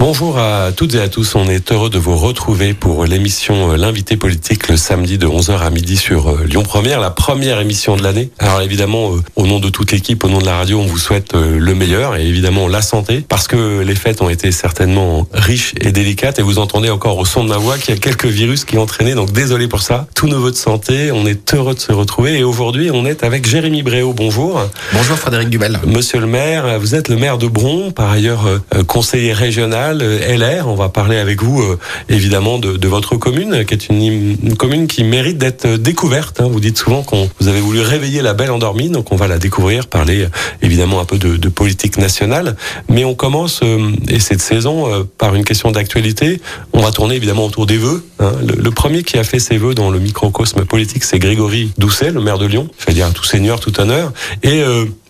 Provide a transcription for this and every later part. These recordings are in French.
Bonjour à toutes et à tous. On est heureux de vous retrouver pour l'émission euh, L'invité politique le samedi de 11h à midi sur euh, Lyon Première, la première émission de l'année. Alors évidemment, euh, au nom de toute l'équipe, au nom de la radio, on vous souhaite le meilleur et évidemment la santé parce que les fêtes ont été certainement riches et délicates et vous entendez encore au son de ma voix qu'il y a quelques virus qui ont. Donc désolé pour ça. Tous nos voeux de santé. On est heureux de se retrouver et aujourd'hui, on est avec Jérémy Bréau. Bonjour. Bonjour Frédéric Dubel. Monsieur le maire, vous êtes le maire de Bron, par ailleurs conseiller régional euh, LR. On va parler avec vous euh, évidemment de, votre commune, qui est une, commune qui mérite d'être découverte. Hein. Vous dites souvent qu'on vous avez voulu réveiller la belle endormie, donc on va la découvrir, parler euh, évidemment un peu de, politique nationale. Mais on commence, et cette saison, par une question d'actualité. On va tourner évidemment autour des vœux. Hein. Le, premier qui a fait ses vœux dans le microcosme politique, c'est Grégory Doucet, le maire de Lyon. Je vais dire tout seigneur, tout honneur. Et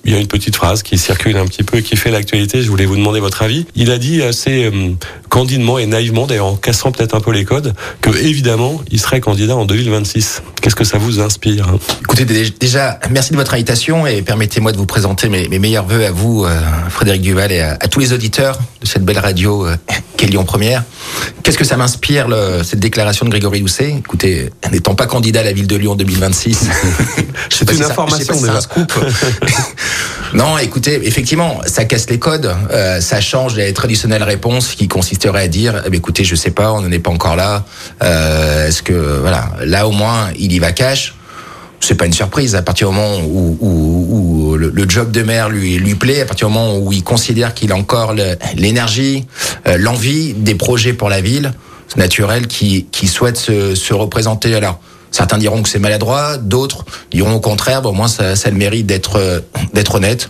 il y a une petite phrase qui circule un petit peu et qui fait l'actualité. Je voulais vous demander votre avis. Il a dit assez euh, candidement et naïvement, d'ailleurs en cassant peut-être un peu les codes, que évidemment, il serait candidat en 2026. Qu'est-ce que ça vous inspire hein? Écoutez, déjà, merci de votre invitation et permettez-moi de vous présenter mes, meilleurs voeux à vous, euh, Frédéric Duval, et à, tous les auditeurs de cette belle radio euh, qu'est Lyon Première. Qu'est-ce que ça m'inspire, cette déclaration de Grégory Doucet? Écoutez, n'étant pas candidat à la ville de Lyon en 2026, c'est une information déjà. Un scoop. non, écoutez, effectivement, ça casse les codes, euh, ça change les traditionnelles réponses qui consisterait à dire, eh écoutez, je sais pas, on n'en est pas encore là. Euh, Est-ce que voilà, là au moins, il y va cash c'est pas une surprise à partir du moment où, où, où le, job de maire lui lui plaît, à partir du moment où il considère qu'il a encore l'énergie, euh, l'envie des projets pour la ville, c'est naturel qu'il qui souhaite se, se représenter. Alors certains diront que c'est maladroit, d'autres diront au contraire, bon, au moins ça, ça a le mérite d'être euh, d'être honnête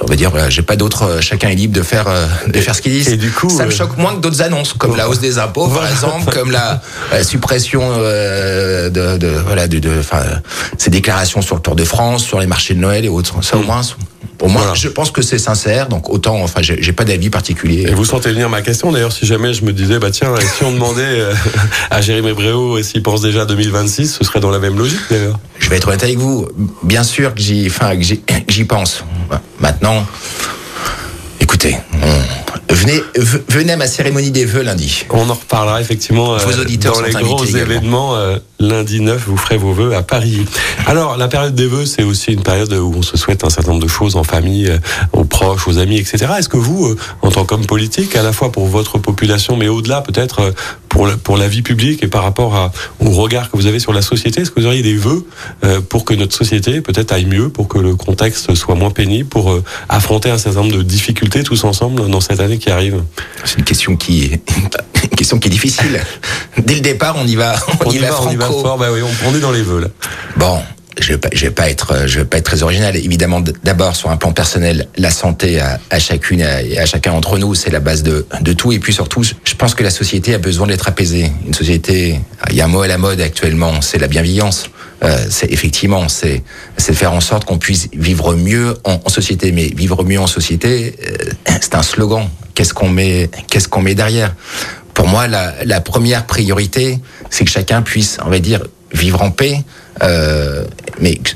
on va dire, j'ai pas d'autre. Euh, chacun est libre de faire, euh, de faire ce qu'il dit. Et du coup, ça me euh, choque moins que d'autres annonces, comme la hausse des impôts, par exemple, comme la, suppression de, de, voilà, de, de ces déclarations sur le Tour de France, sur les marchés de Noël et autres. Ça, au mm. moins, pour moi, je pense que c'est sincère, donc autant, enfin, j'ai pas d'avis particulier. Et vous sentez venir ma question, d'ailleurs, si jamais je me disais, bah tiens, si on demandait à Jérémy Bréau s'il pense déjà à 2026, ce serait dans la même logique, d'ailleurs. Je vais être honnête avec vous. Bien sûr que j'y, enfin, que j'y pense. Maintenant, écoutez, venez, venez à ma cérémonie des vœux lundi. On en reparlera effectivement Vos euh, auditeurs dans les gros événements. Euh, lundi 9, vous ferez vos vœux à Paris. Alors, la période des vœux, c'est aussi une période où on se souhaite un certain nombre de choses en famille, euh, aux proches, aux amis, etc. Est-ce que vous, en tant qu'homme politique, à la fois pour votre population, mais au-delà peut-être pour la, pour la vie publique et par rapport à, au regard que vous avez sur la société, est-ce que vous auriez des vœux pour que notre société peut-être aille mieux, pour que le contexte soit moins pénible, pour affronter un certain nombre de difficultés tous ensemble dans cette année qui arrive? C'est une question qui est une question qui est difficile. Dès le départ, on y va, on, y, va, on y va fort. Bah oui, on, est dans les vœux Bon, je vais pas, je vais pas être, je vais pas être très original. Évidemment, d'abord sur un plan personnel, la santé à, à chacune et à, chacun d'entre nous, c'est la base de, de tout. Et puis surtout, je pense que la société a besoin d'être apaisée. Une société, il y a un mot à la mode actuellement, c'est la bienveillance. Euh, c'est effectivement, c'est c'est faire en sorte qu'on puisse vivre mieux en, en, société. Mais vivre mieux en société, euh, c'est un slogan. Qu'est-ce qu'on met, qu'est-ce qu'on met derrière? Pour moi, la, la première priorité, c'est que chacun puisse, on va dire, vivre en paix, euh, mais que,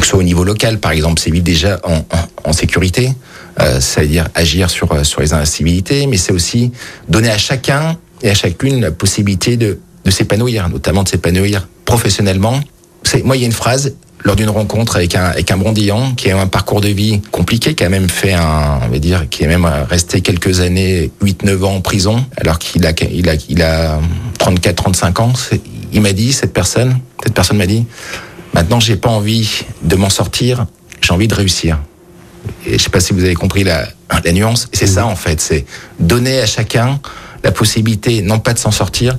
ce soit au niveau local, par exemple, c'est vivre déjà en, en, sécurité, euh, c'est-à-dire agir sur, euh, sur les incivilités, mais c'est aussi donner à chacun et à chacune la possibilité de, de s'épanouir, notamment de s'épanouir professionnellement. Moi, il y a une phrase lors d'une rencontre avec un, avec un Brondillant qui a un parcours de vie compliqué, qui a même fait un, on va dire, qui est même resté quelques années, 8-9 ans en prison, alors qu'il a, il a, il a 34-35 ans il m'a dit, cette personne, cette personne m'a dit, maintenant j'ai pas envie de m'en sortir, j'ai envie de réussir. Et je sais pas si vous avez compris la, la nuance. C'est ça en fait, c'est donner à chacun la possibilité, non pas de s'en sortir,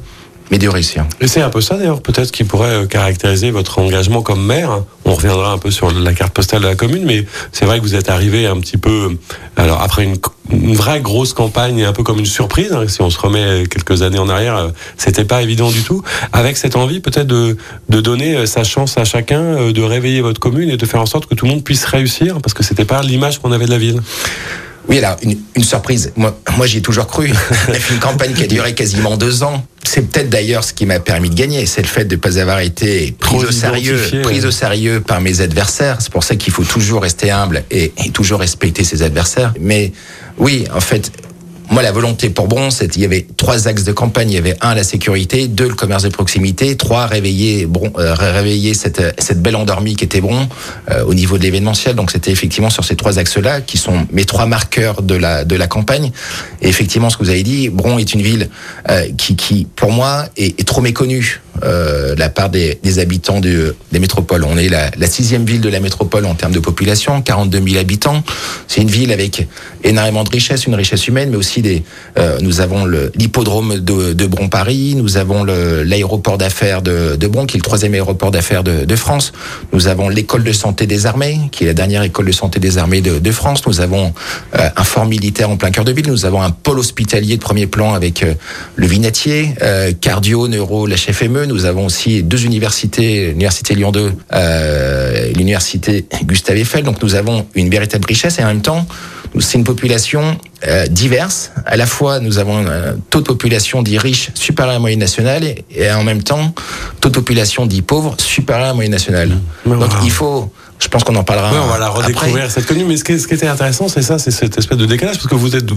mais de réussir. Et c'est un peu ça d'ailleurs, peut-être qui pourrait euh, caractériser votre engagement comme maire. On reviendra un peu sur la carte postale de la commune, mais c'est vrai que vous êtes arrivé un petit peu, alors après une, vraie grosse campagne, un peu comme une surprise. Hein, si on se remet quelques années en arrière, euh, c'était pas évident du tout. Avec cette envie peut-être de, de donner euh, sa chance à chacun, de réveiller votre commune et de faire en sorte que tout le monde puisse réussir, parce que c'était pas l'image qu'on avait de la ville. Oui, alors une, une surprise. Moi, moi j'y ai toujours cru. On a fait une campagne qui a duré quasiment deux ans. C'est peut-être d'ailleurs ce qui m'a permis de gagner, c'est le fait de ne pas avoir été pris au sérieux, ouais. au sérieux par mes adversaires. C'est pour ça qu'il faut toujours rester humble et, et toujours respecter ses adversaires. Mais oui, en fait, moi, la volonté pour Bron, c'est il y avait trois axes de campagne. Il y avait un, la sécurité, deux, le commerce de proximité, trois, réveiller euh, cette, belle endormie qui était Bron euh, au niveau de l'événementiel. Donc, c'était effectivement sur ces trois axes-là qui sont mes trois marqueurs de la, campagne. Et effectivement, ce que vous avez dit, Bron est une ville euh, qui, pour moi, est, trop méconnue euh, la part des, des habitants de, des métropoles. On est la, la sixième ville de la métropole en termes de population, 42 000 habitants. C'est une ville avec énormément de richesses, une richesse humaine, mais aussi euh, nous avons l'hippodrome de, de Bron-Paris, nous avons l'aéroport d'affaires de, de Bron, qui est le troisième aéroport d'affaires de, France. Nous avons l'école de santé des armées, qui est la dernière école de santé des armées de, France. Nous avons euh, un fort militaire en plein cœur de ville. Nous avons un pôle hospitalier de premier plan avec euh, le Vinatier, cardio, neuro, la FME. Nous avons aussi deux universités, l'université Lyon 2, euh, l'université Gustave Eiffel. Donc nous avons une véritable richesse et en même temps, c'est une population euh, diverse. À la fois, nous avons un taux de population dit riche supérieur à la moyenne nationale et, et en même temps, taux de population dit pauvre supérieur à la moyenne nationale. Donc il faut, je pense qu'on en parlera. Ouais, on va la après. redécouvrir cette connue. Mais ce qui, ce qui était intéressant, c'est ça, c'est cette espèce de décalage, parce que vous êtes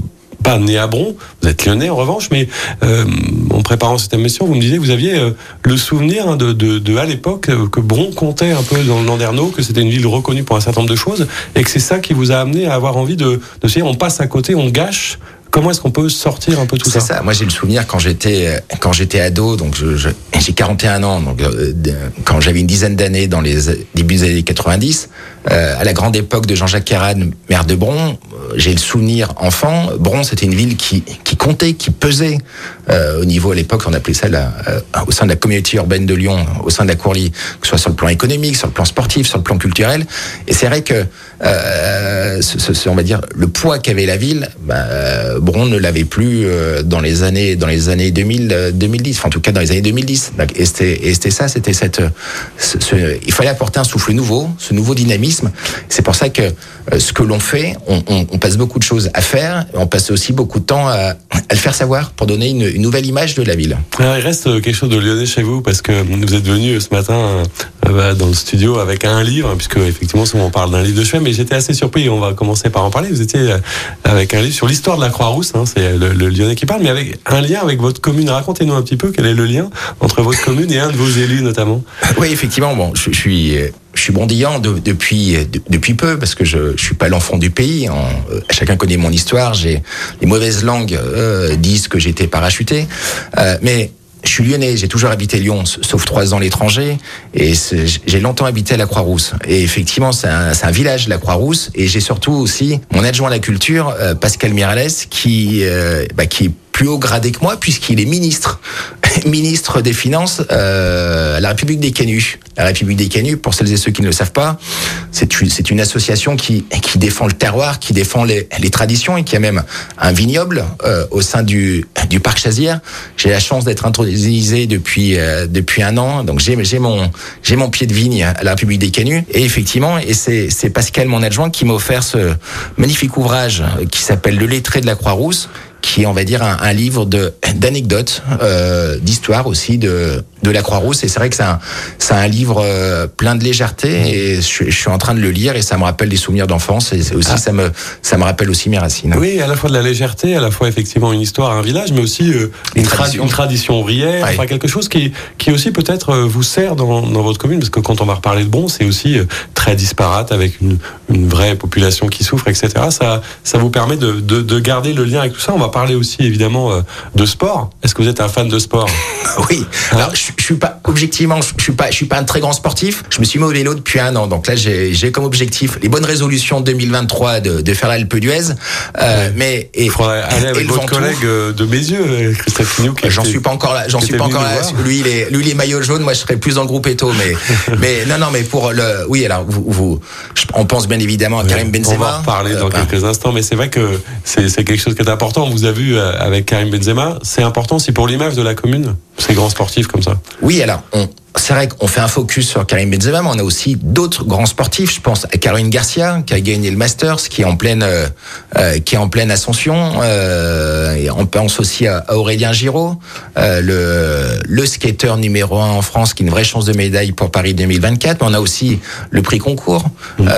pas né à Bron, vous êtes lyonnais en revanche, mais euh, en préparant cette émission, vous me disiez que vous aviez euh, le souvenir hein, de, de, de, à l'époque euh, que Bron comptait un peu dans le Landerneau, que c'était une ville reconnue pour un certain nombre de choses, et que c'est ça qui vous a amené à avoir envie de, de se dire on passe à côté, on gâche. Comment est-ce qu'on peut sortir un peu tout C'est ça. Moi, j'ai le souvenir quand j'étais quand j'étais ado, donc je, je- j'ai 41 ans, donc euh, quand j'avais une dizaine d'années dans les débuts des années 90, euh, à la grande époque de Jean-Jacques Caran, maire de Bron, euh, j'ai le souvenir enfant. Bron, c'était une ville qui qui comptait, qui pesait euh, au niveau à l'époque, on appelait ça la, euh, au sein de la communauté urbaine de Lyon, au sein de la Courlie, que ce soit sur le plan économique, sur le plan sportif, sur le plan culturel. Et c'est vrai que euh, ce, ce- on va dire le poids qu'avait la ville, bah, Bron ne l'avait plus euh, dans les années dans les années 2000 euh, 2010 enfin en tout cas dans les années 2010 Donc, et c'était ça c'était cette ce- ce- il fallait apporter un souffle nouveau ce nouveau dynamisme c'est pour ça que euh, ce que l'on fait on, passe beaucoup de choses à faire. On passe aussi beaucoup de temps à, le faire savoir pour donner une, nouvelle image de la ville. Il reste euh, quelque chose de lyonnais chez vous parce que vous êtes venu ce matin euh, dans le studio avec un livre, hein, puisque effectivement souvent on parle d'un livre de chevet, mais j'étais assez surpris. On va commencer par en parler. Vous étiez euh, avec un livre sur l'histoire de la Croix-Rousse, hein, c'est le, le lyonnais qui parle, mais avec un lien avec votre commune. Racontez-nous un petit peu quel est le lien entre votre commune et un de vos élus notamment. Oui, effectivement. Bon, je, suis, euh, je suis bondillant de- depuis de- depuis peu parce que je, je suis pas l'enfant du pays. En- euh, chacun connaît mon histoire. J'ai les mauvaises langues euh, disent que j'étais parachuté, Euh, mais je suis lyonnais, j'ai toujours habité Lyon, sauf trois ans à l'étranger, et j'ai longtemps habité à la Croix-Rousse. Et effectivement, c'est un, un village, la Croix-Rousse, et j'ai surtout aussi mon adjoint à la culture, euh, Pascal Mirales, qui, euh, bah, qui plus haut gradé que moi, puisqu'il est ministre, ministre des Finances euh, à la République des Canuts. La République des Canuts, pour celles et ceux qui ne le savent pas, c'est une, association qui, qui défend le terroir, qui défend les, les traditions et qui a même un vignoble euh, au sein du, du parc Chazière. J'ai la chance d'être intronisé depuis euh, depuis un an, donc j'ai j'ai mon j'ai mon pied de vigne à la République des Canuts et effectivement et c'est c'est Pascal mon adjoint qui m'a offert ce magnifique ouvrage qui s'appelle Le lettré de la Croix-Rousse qui est, on va dire, un, un livre de d'anecdotes, euh, d'histoires aussi de de la Croix-Rousse. Et c'est vrai que c'est un c'est un livre euh, plein de légèreté. Et je, je suis en train de le lire et ça me rappelle des souvenirs d'enfance. Et aussi Ah. ça me ça me rappelle aussi mes racines. Oui, à la fois de la légèreté, à la fois effectivement une histoire, un village, mais aussi euh, Une une, tradi- tradition. une tradition ouvrière, enfin quelque chose qui, qui aussi peut-être euh, vous sert dans, dans votre commune, parce que quand on va reparler de Bon, c'est aussi très disparate avec une, une vraie population qui souffre, etc. Ça, ça vous permet de, de, de garder le lien avec tout ça. On va parler aussi évidemment euh, de sport. Est-ce que vous êtes un fan de sport Oui. Alors, je, je suis pas objectivement, je, suis pas, je suis pas un très grand sportif. Je me suis mis au vélo depuis un an, donc là j'ai comme objectif les bonnes résolutions 2023 de, de faire l'Alpe d'Huez. Euh, Mais et, Il faudrait aller et avec le votre collègue euh, de mes yeux, Christophe Fignou, qui J'en suis pas encore là. J'en suis pas encore là. Lui, il est, lui, il est maillot jaune. Moi, je serais plus dans le groupe Eto. Mais, mais non, non, mais pour le, oui, alors vous, on pense bien évidemment à Karim On va Benzema. en reparler Euh, dans ben, quelques instants, mais c'est vrai que c'est c'est quelque chose qui est important. Vous vu avec Karim Benzema. C'est important aussi pour l'image de la commune, ces grands sportifs comme ça. Oui, alors on, c'est vrai qu'on fait un focus sur Karim Benzema, mais on a aussi d'autres grands sportifs. Je pense à Caroline Garcia, qui a gagné le Masters, qui est en pleine, euh, euh qui est en pleine ascension. Euh, et on pense aussi à, Aurélien Giraud, euh, le, le skater numéro un en France, qui a une vraie chance de médaille pour Paris 2024. Mais on a aussi le prix concours. Mmh.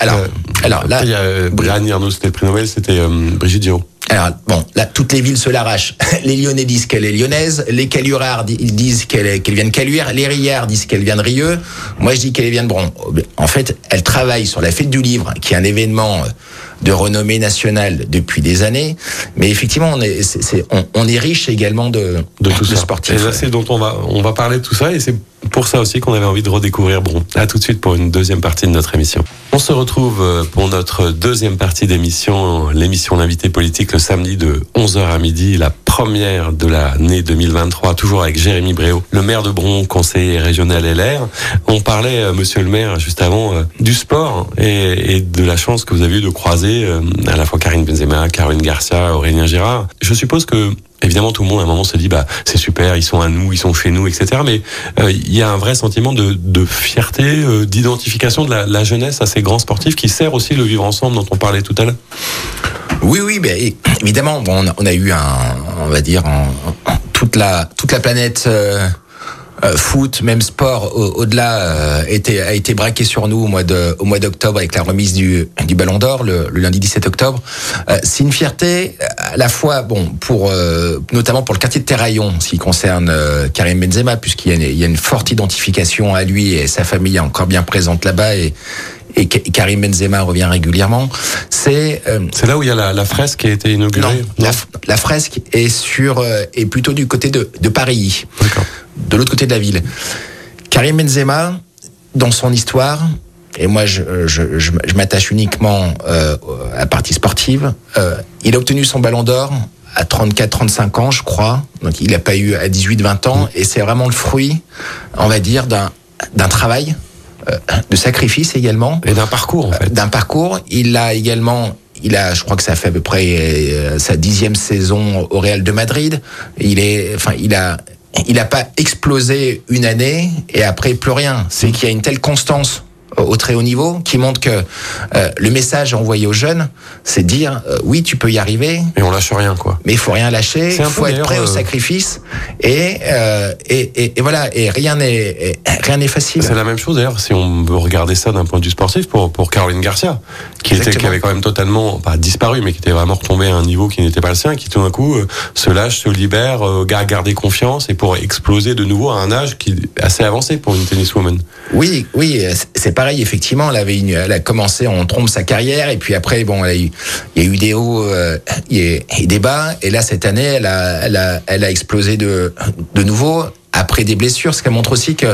Alors, alors là, il y a Arnaud, c'était le prix Nobel, c'était Brigitte Giraud. Alors bon, là toutes les villes se l'arrachent. Les Lyonnais disent qu'elle est lyonnaise, les Calurards ils disent qu'elle qu'elle vient de Caluire, les Riards disent qu'elle vient de Rieux. Moi je dis qu'elle vient de Bron. En fait, elle travaille sur la fête du livre, qui est un événement de renommée nationale depuis des années. Mais effectivement, on est, on, est riche également de, de, tout ça. sportifs. C'est dont on va, on va parler de tout ça et c'est pour ça aussi qu'on avait envie de redécouvrir Bron. À tout de suite pour une deuxième partie de notre émission. On se retrouve euh, pour notre deuxième partie d'émission, l'émission L'invité politique le samedi de 11h à midi, la première de l'année 2023, toujours avec Jérémy Bréau, le maire de Bron, conseiller régional LR. On parlait, euh, monsieur le maire, juste avant, euh, du sport et, de la chance que vous avez eu de croiser euh, à la fois Karine Benzema, Caroline Garcia, Aurélien Girard. Je suppose que évidemment tout le monde à un moment se dit bah c'est super ils sont à nous ils sont chez nous etc mais euh, il y a un vrai sentiment de, de fierté euh, d'identification de la, la, jeunesse à ces grands sportifs qui sert aussi le vivre ensemble dont on parlait tout à l'heure. Oui oui mais évidemment bon, on, a, eu un on va dire toute la toute la planète euh, foot, même sport au-delà euh, a été braqué sur nous au mois de au mois d'octobre avec la remise du du Ballon d'Or le, lundi 17 octobre. Euh, c'est une fierté à la fois bon pour notamment pour le quartier de Terraillon, ce qui concerne Karim Benzema puisqu'il y a, une, il y a une forte identification à lui et sa famille encore bien présente là-bas et et Karim Benzema revient régulièrement. C'est c'est là où il y a la, la, fresque qui a été inaugurée. Non, La, fresque est sur est plutôt du côté de, de Paris. De l'autre côté de la ville. Karim Benzema, dans son histoire, et moi je, je, je, m'attache uniquement euh, à la partie sportive, euh, il a obtenu son ballon d'or à 34-35 ans, je crois. Donc il n'a pas eu à 18-20 ans. Et c'est vraiment le fruit, on va dire, d'un travail, euh, de sacrifice également. Et d'un parcours, en fait. D'un parcours. Il a également il a, je crois que ça fait à peu près sa dixième saison au Real de Madrid. Il est, enfin, il a, il n'a pas explosé une année et après plus rien. C'est qu'il y a une telle constance au très haut niveau qui montre que euh, le message envoyé aux jeunes, c'est dire euh, oui, tu peux y arriver. Et on lâche rien, quoi. Mais il faut rien lâcher. Il faut être prêt au euh, sacrifice. Et, et, et, voilà. Et rien n'est rien n'est facile. C'est la même chose d'ailleurs si on veut regarder ça d'un point de vue sportif pour pour Caroline Garcia, qui était qui avait quand même totalement pas disparu, mais qui était vraiment retombé à un niveau qui n'était pas le sien, qui tout d'un coup se lâche, se libère, a garder confiance et pour exploser de nouveau à un âge qui est assez avancé pour une tenniswoman. Oui, oui, c'est pas pareil, effectivement, elle avait une, elle a commencé, on trompe sa carrière, et puis après, bon, il y a eu des hauts euh, et, des bas, et là cette année, elle a, elle a, elle a explosé de, de nouveau après des blessures, ce qui montre aussi que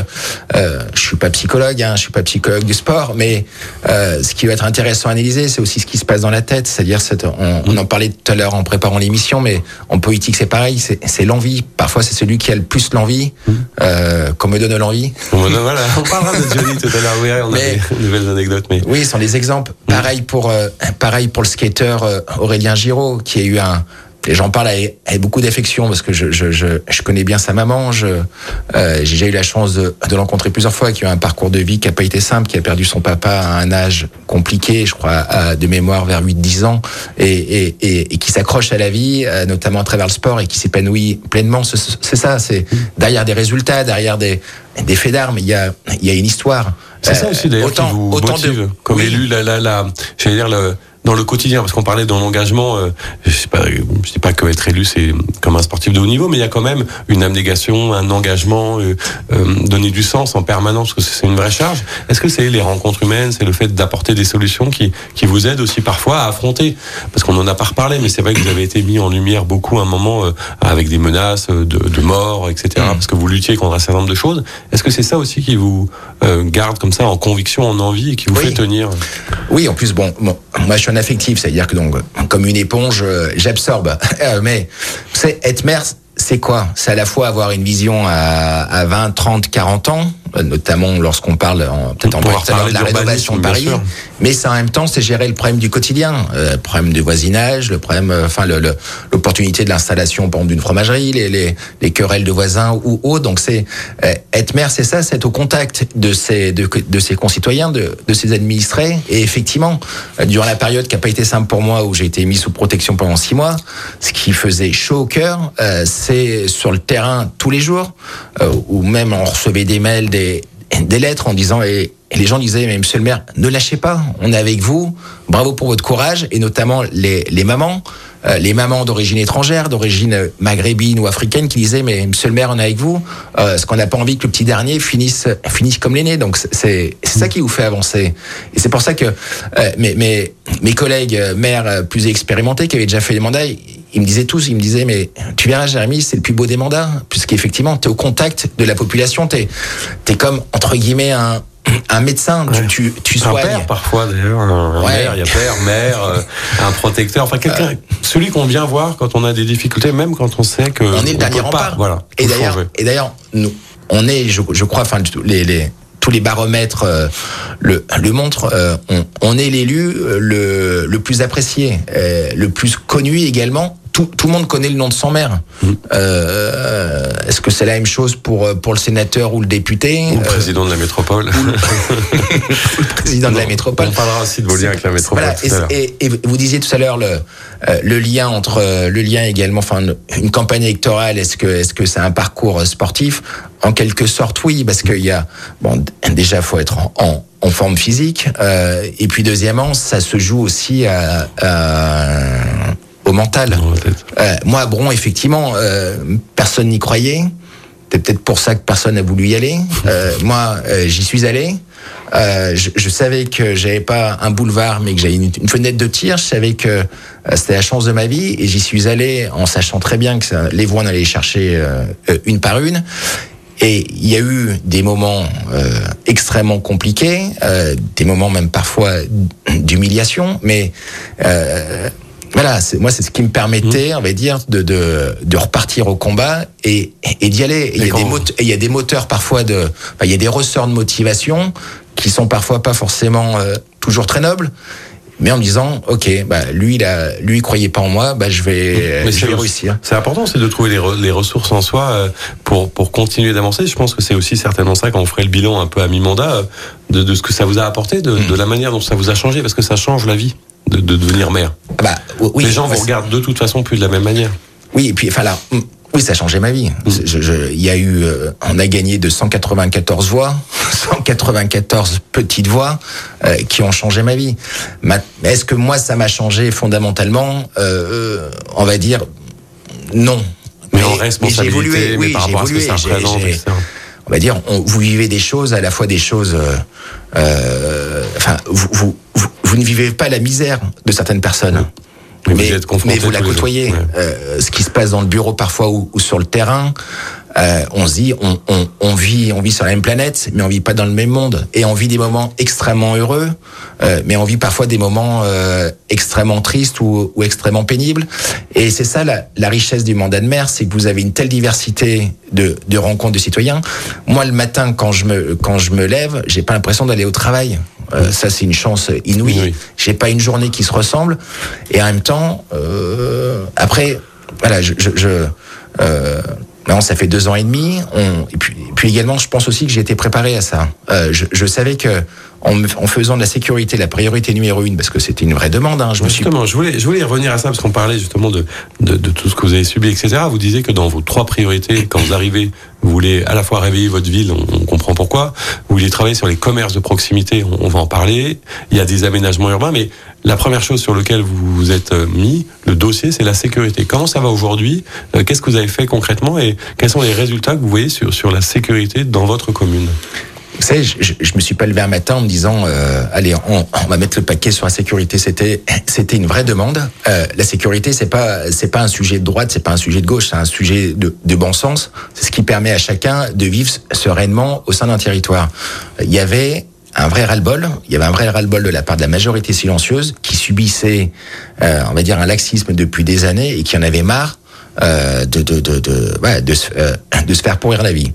euh, je suis pas psychologue, hein, je suis pas psychologue du sport, mais euh, ce qui va être intéressant à analyser, c'est aussi ce qui se passe dans la tête. C'est-à-dire, on, on, en parlait tout à l'heure en préparant l'émission, mais en politique c'est pareil, c'est l'envie. Parfois c'est celui qui a le plus l'envie, euh, qu'on me donne l'envie. Voilà, on parlera de Johnny tout à l'heure. Oui, on a des nouvelles anecdotes, mais oui, ce sont des exemples. Pareil pour euh, pareil pour le skater euh, Aurélien Giraud, qui a eu un j'en parle avec, beaucoup d'affection parce que je, je, je, je, connais bien sa maman. Euh, j'ai déjà eu la chance de, de l'encontrer plusieurs fois, qui a eu un parcours de vie qui a pas été simple, qui a perdu son papa à un âge compliqué, je crois, à, de mémoire vers 8-10 ans, et, et, et, et qui s'accroche à la vie, euh, notamment à travers le sport, et qui s'épanouit pleinement. C'est ça, c'est derrière des résultats, derrière des, des faits d'armes, il y a, il y a une histoire. C'est ça aussi d'ailleurs qui vous motive, de... comme élu, la, la, la, dire le dans le quotidien, parce qu'on parlait dans l'engagement, euh, je sais pas, je dis pas que être élu c'est comme un sportif de haut niveau, mais il y a quand même une abnégation, un engagement, euh, euh, donner du sens en permanence, parce que c'est une vraie charge. Est-ce que c'est les rencontres humaines, c'est le fait d'apporter des solutions qui qui vous aident aussi parfois à affronter, parce qu'on en a pas reparlé, mais c'est vrai que vous avez été mis en lumière beaucoup à un moment avec des menaces de, de mort, etc. Mm. Parce que vous luttiez contre un certain nombre de choses. Est-ce que c'est ça aussi qui vous garde comme ça en conviction, en envie et qui vous fait tenir? Oui, en plus bon, bon moi je un affectif, c'est-à-dire que donc comme une éponge, euh, j'absorbe. Euh, mais c'est être maire, c'est quoi? C'est à la fois avoir une vision à, à 20, 30, 40 ans, notamment lorsqu'on parle peut-être en parler de la rénovation de Paris, mais ça en même temps, c'est gérer le problème du quotidien, euh, le problème du voisinage, le problème, euh, enfin, l'opportunité de l'installation, par d'une fromagerie, les, les, les, querelles de voisins ou autres. Donc, c'est euh, être maire, c'est ça, c'est être au contact de ses, de, de ses concitoyens, de, de ses administrés. Et effectivement, durant la période qui n'a pas été simple pour moi, où j'ai été mis sous protection pendant six mois, ce qui faisait chaud au cœur, c'est sur le terrain tous les jours, ou même on recevait des mails, des, des lettres en disant et, les gens disaient mais monsieur le maire ne lâchez pas on est avec vous. Bravo pour votre courage et notamment les, les mamans euh, les mamans d'origine étrangère d'origine maghrébine ou africaine qui disaient mais monsieur le maire on est avec vous. Euh, ce qu'on n'a pas envie que le petit dernier finisse finisse comme l'aîné. Donc c'est c'est ça qui vous fait avancer. Et c'est pour ça que euh, mes, mes mes collègues maires plus expérimentés qui avaient déjà fait des mandats ils me disaient tous, ils me disaient, mais tu verras, Jérémy, c'est le plus beau des mandats, puisqu'effectivement, tu es au contact de la population, tu es, es, comme, entre guillemets, un, un médecin, tu, tu, soignes. Un père parfois d'ailleurs, un mère, il y a père, mère, euh, un protecteur, enfin quelqu'un, euh. celui qu'on vient voir quand on a des difficultés, même quand on sait que on est le dernier rempart. Voilà. Et d'ailleurs, et d'ailleurs, nous, on est, je, je crois, enfin les, les tous les baromètres euh, le, le montrent, euh, on, on, est l'élu le, le plus apprécié, le plus connu également tout, le monde connaît le nom de son maire. Mmh. Euh, est-ce que c'est la même chose pour, pour le sénateur ou le député Ou le président de la métropole. Ou le, président de la métropole. On parlera aussi de vos liens avec la métropole. et, et, vous disiez tout à l'heure le, euh, le lien entre le lien également, enfin une campagne électorale. Est-ce que est-ce que c'est un parcours sportif? En quelque sorte, oui, parce qu'il y a bon déjà faut être en, en forme physique. Euh, et puis deuxièmement, ça se joue aussi à, à au mental. Euh, moi, Bron, effectivement, euh, personne n'y croyait. C'est peut-être pour ça que personne n'a voulu y aller. Euh, moi, euh, j'y suis allé. Euh, je, je, savais que j'avais pas un boulevard, mais que j'avais une, une, fenêtre de tir. Je savais que c'était la chance de ma vie, et j'y suis allé en sachant très bien que ça, les voix on allait les chercher une par une. Et il y a eu des moments euh, extrêmement compliqués, euh, des moments même parfois d'humiliation, mais euh, voilà, moi c'est ce qui me permettait, mmh. on va dire, de, de, de repartir au combat et, et d'y aller. Il y, a des moteurs, il y a des moteurs parfois de, enfin, il y a des ressorts de motivation qui sont parfois pas forcément euh, toujours très nobles. Mais en me disant, ok, bah lui, il a, lui, il croyait pas en moi, bah je vais, Mais je vais réussir. C'est important, c'est de trouver les, re, les, ressources en soi euh, pour pour continuer d'avancer. Je pense que c'est aussi certainement ça quand on ferait le bilan un peu à mi-mandat euh, de, de ce que ça vous a apporté, de, mmh. de la manière dont ça vous a changé, parce que ça change la vie de, de devenir maire ah bah, oui, Les gens vous regardent de toute façon plus de la même manière. Oui, et puis enfin là, mm, oui, ça a changé ma vie. Mm. Je, je, il y a eu, euh, on a gagné de 194 voix, 194 petites voix euh, qui ont changé ma vie. Est-ce que moi ça m'a changé fondamentalement euh, On va dire non. Mais, mais en responsabilité, mais, évolué, oui, par rapport évolué, à ce que ça représente, on va dire, on, vous vivez des choses, à la fois des choses. Euh, euh enfin, vous, vous, vous, vous, ne vivez pas la misère de certaines personnes. Mais, mais, vous, mais vous la côtoyez. Ouais. Euh, ce qui se passe dans le bureau parfois ou, ou sur le terrain, euh, on se dit, on, on, on, vit, on vit sur la même planète, mais on vit pas dans le même monde. Et on vit des moments extrêmement heureux, euh, mais on vit parfois des moments euh, extrêmement tristes ou, ou, extrêmement pénibles. Et c'est ça la, la, richesse du mandat de maire, c'est que vous avez une telle diversité de, de rencontres de citoyens. Moi, le matin, quand je me, quand je me lève, j'ai pas l'impression d'aller au travail. Euh, ça, c'est une chance inouïe. J'ai pas une journée qui se ressemble. Et en même temps, euh, après, voilà, je, je, je euh, non, ça fait deux ans et demi. On, et puis, et puis également, je pense aussi que j'ai été préparé à ça. Euh, je, je, savais que en, faisant de la sécurité la priorité numéro une, parce que c'était une vraie demande. Hein, je justement, je voulais, revenir à ça parce qu'on parlait justement de, de, tout ce que vous avez subi, etc. Vous disiez que dans vos trois priorités, quand vous arrivez, vous voulez à la fois réveiller votre ville, on, comprend pourquoi. Vous voulez travailler sur les commerces de proximité, on, va en parler. Il y a des aménagements urbains, mais la première chose sur laquelle vous vous êtes euh, mis, le dossier, c'est la sécurité. Comment ça va aujourd'hui? Euh, Qu'est-ce que vous avez fait concrètement et quels sont les résultats que vous voyez sur la sécurité dans votre commune? Vous savez, je, je, je, me suis pas levé un matin en me disant euh, allez, on, on, va mettre le paquet sur la sécurité. C'était c'était une vraie demande. Euh, la sécurité, c'est pas c'est pas un sujet de droite, c'est pas un sujet de gauche, c'est un sujet de, de bon sens. C'est ce qui permet à chacun de vivre sereinement au sein d'un territoire. Il y avait un vrai ras-le-bol. Il y avait un vrai ras-le-bol de la part de la majorité silencieuse qui subissait, euh, on va dire, un laxisme depuis des années et qui en avait marre euh, de, de, de, de, ouais, de, euh, de se faire pourrir la vie.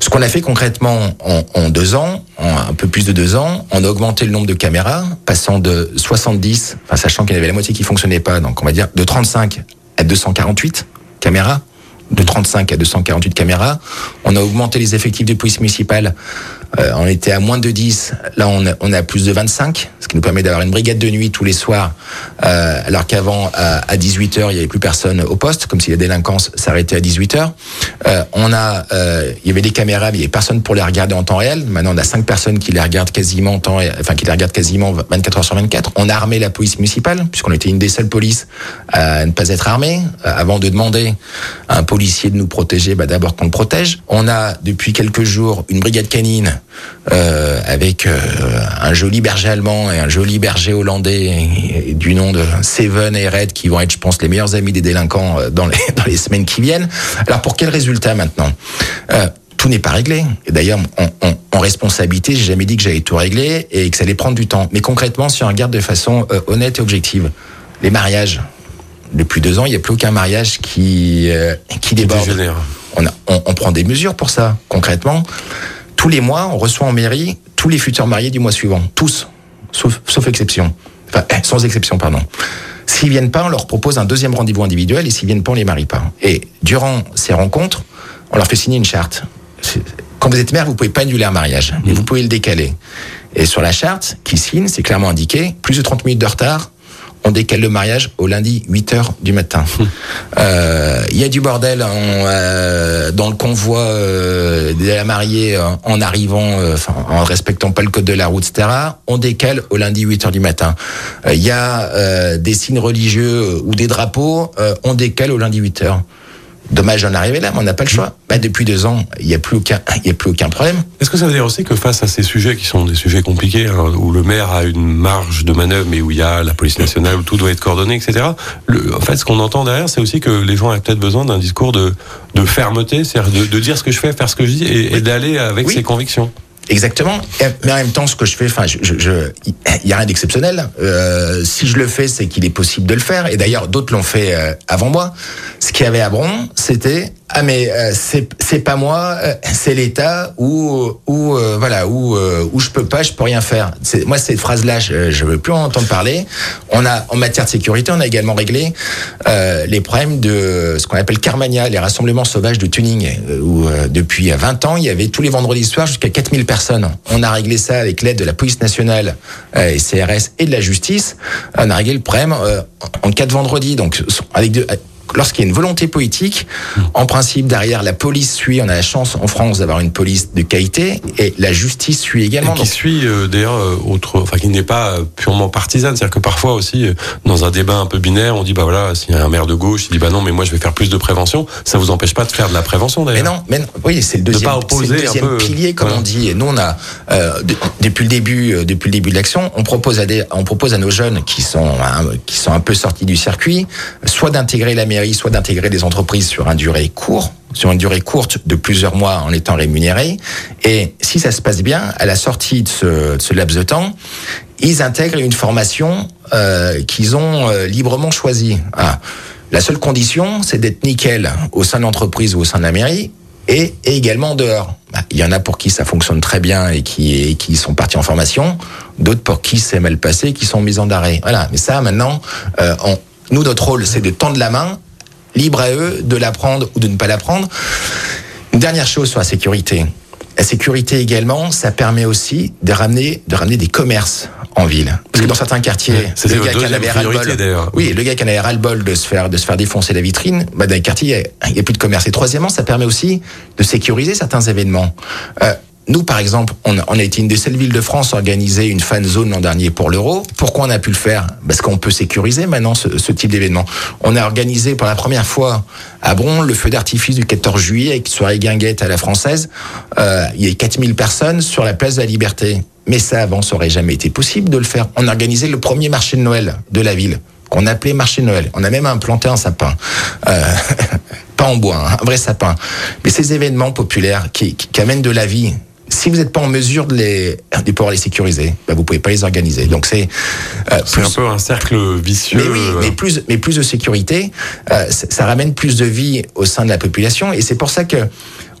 Ce qu'on a fait concrètement en, en deux ans, en un peu plus de deux ans, on a augmenté le nombre de caméras, passant de 70, enfin, sachant qu'il y avait la moitié qui fonctionnait pas, donc on va dire de 35 à 248 caméras de 35 à 248 caméras. On a augmenté les effectifs de police municipale euh, on était à moins de 10, là on, a, on a plus de 25, ce qui nous permet d'avoir une brigade de nuit tous les soirs, euh, alors qu'avant à, 18h il y avait plus personne au poste, comme si la délinquance s'arrêtait à 18h. Euh, on a, euh, il y avait des caméras, mais il n'y avait personne pour les regarder en temps réel. Maintenant on a cinq personnes qui les regardent quasiment en temps, enfin qui les regardent quasiment 24 heures sur 24. On a armé la police municipale, puisqu'on était une des seules polices à ne pas être armée, avant de demander à un policier de nous protéger, bah, d'abord qu'on le protège. On a depuis quelques jours une brigade canine euh, avec euh, un joli berger allemand et un joli berger hollandais du nom de Seven et Red qui vont être, je pense, les meilleurs amis des délinquants euh, dans les, dans les semaines qui viennent. Alors pour quel résultat maintenant? Tout n'est pas réglé. Et d'ailleurs, en, en, responsabilité, j'ai jamais dit que j'allais tout régler et que ça allait prendre du temps. Mais concrètement, si on regarde de façon honnête et objective, les mariages, depuis deux ans, il n'y a plus aucun mariage qui qui déborde. On, on, on, prend des mesures pour ça. Concrètement, tous les mois, on reçoit en mairie tous les futurs mariés du mois suivant. Tous. Sauf, sauf exception. Enfin, eh, sans exception, pardon. S'ils viennent pas, on leur propose un deuxième rendez-vous individuel et s'ils viennent pas, on les marie pas. Et durant ces rencontres, on leur fait signer une charte. Quand vous êtes maire, vous pouvez pas annuler un mariage, mais vous pouvez le décaler. Et sur la charte qui signe, c'est clairement indiqué, plus de 30 minutes de retard, on décale le mariage au lundi 8 heures du matin. Euh, il y a du bordel euh, dans le convoi euh, de la mariée en arrivant, en respectant pas le code de la route, etc. On décale au lundi 8 heures du matin. Il y a des signes religieux ou des drapeaux, on décale au lundi 8 heures. Dommage d'en arriver là, mais on n'a pas le choix. Bah, depuis deux ans, il n'y a plus aucun, il y a plus aucun problème. Est-ce que ça veut dire aussi que face à ces sujets qui sont des sujets compliqués, hein, où le maire a une marge de manœuvre, mais où il y a la police nationale, où tout doit être coordonné, etc. Le, en fait, ce qu'on entend derrière, c'est aussi que les gens ont peut-être besoin d'un discours de, de fermeté, c'est-à-dire de, de, dire ce que je fais, faire ce que je dis, et, et d'aller avec ses convictions. Exactement. Mais en même temps, ce que je fais, enfin, je, je, il y a rien d'exceptionnel. Euh, si je le fais, c'est qu'il est possible de le faire. Et d'ailleurs, d'autres l'ont fait euh, avant moi. Ce qu'il y avait à Bron, c'était ah mais euh, c'est pas moi, euh, c'est l'État ou ou euh, voilà ou où je peux pas, je peux rien faire. Moi cette phrase là, je, je veux plus en entendre parler. On a en matière de sécurité, on a également réglé les problèmes de ce qu'on appelle Carmania, les rassemblements sauvages de tuning où depuis 20 ans, il y avait tous les vendredis soirs jusqu'à 4000 personnes. On a réglé ça avec l'aide de la police nationale et CRS et de la justice. On a réglé le problème en cas de vendredi donc avec de, lorsqu'il y a une volonté politique, en principe, derrière, la police suit. On a la chance en France d'avoir une police de qualité et la justice suit également. Et qui suit euh, d'ailleurs euh, autre, enfin qui n'est pas euh, purement partisane. C'est-à-dire que parfois aussi, dans un débat un peu binaire, on dit bah voilà, s'il y a un maire de gauche, il dit bah non, mais moi je vais faire plus de prévention. Ça vous empêche pas de faire de la prévention d'ailleurs. Mais non, mais non, oui, c'est le deuxième, le deuxième pilier, comme on dit. Et nous, on a euh, depuis le début, depuis le début de l'action, on propose à des, on propose à nos jeunes qui sont hein, qui sont un peu sortis du circuit, soit d'intégrer la mairie soit d'intégrer des entreprises sur un durée court, sur une durée courte de plusieurs mois en étant rémunérés. Et si ça se passe bien, à la sortie de ce, laps de temps, ils intègrent une formation euh, qu'ils ont euh, librement choisie. Ah. La seule condition, c'est d'être nickel au sein de l'entreprise ou au sein de la mairie et, également dehors. Bah, il y en a pour qui ça fonctionne très bien et qui, et qui sont partis en formation, d'autres pour qui c'est mal passé, qui sont mis en arrêt. Voilà. Mais ça, maintenant, euh, nous, notre rôle, c'est de tendre la main libre à eux de l'apprendre ou de ne pas l'apprendre. Une dernière chose sur la sécurité. La sécurité également, ça permet aussi de ramener, de ramener des commerces en ville. Parce que dans certains quartiers, le gars qui en avait ras-le-bol, oui, le gars qui en avait ras-le-bol de se faire, de se faire défoncer la vitrine, bah, dans les quartiers, il n'y a, plus de commerce. Et troisièmement, ça permet aussi de sécuriser certains événements. Euh, nous, par exemple, on, a été une des seules villes de France à organiser une fan zone l'an dernier pour l'euro. Pourquoi on a pu le faire? Parce qu'on peut sécuriser maintenant ce, type d'événement. On a organisé pour la première fois à Bron le feu d'artifice du 14 juillet avec soirée guinguette à la française. Euh, il y a 4000 personnes sur la place de la Liberté. Mais ça, avant, ça aurait jamais été possible de le faire. On a organisé le premier marché de Noël de la ville qu'on appelait marché de Noël. On a même implanté un sapin. Euh, pas en bois, hein, un vrai sapin. Mais ces événements populaires qui, qui amènent de la vie si vous n'êtes pas en mesure de les de pouvoir les sécuriser, bah vous pouvez pas les organiser. Donc c'est euh, c'est un peu un cercle vicieux. Mais oui, mais plus mais plus de sécurité, euh, ça ramène plus de vie au sein de la population et c'est pour ça que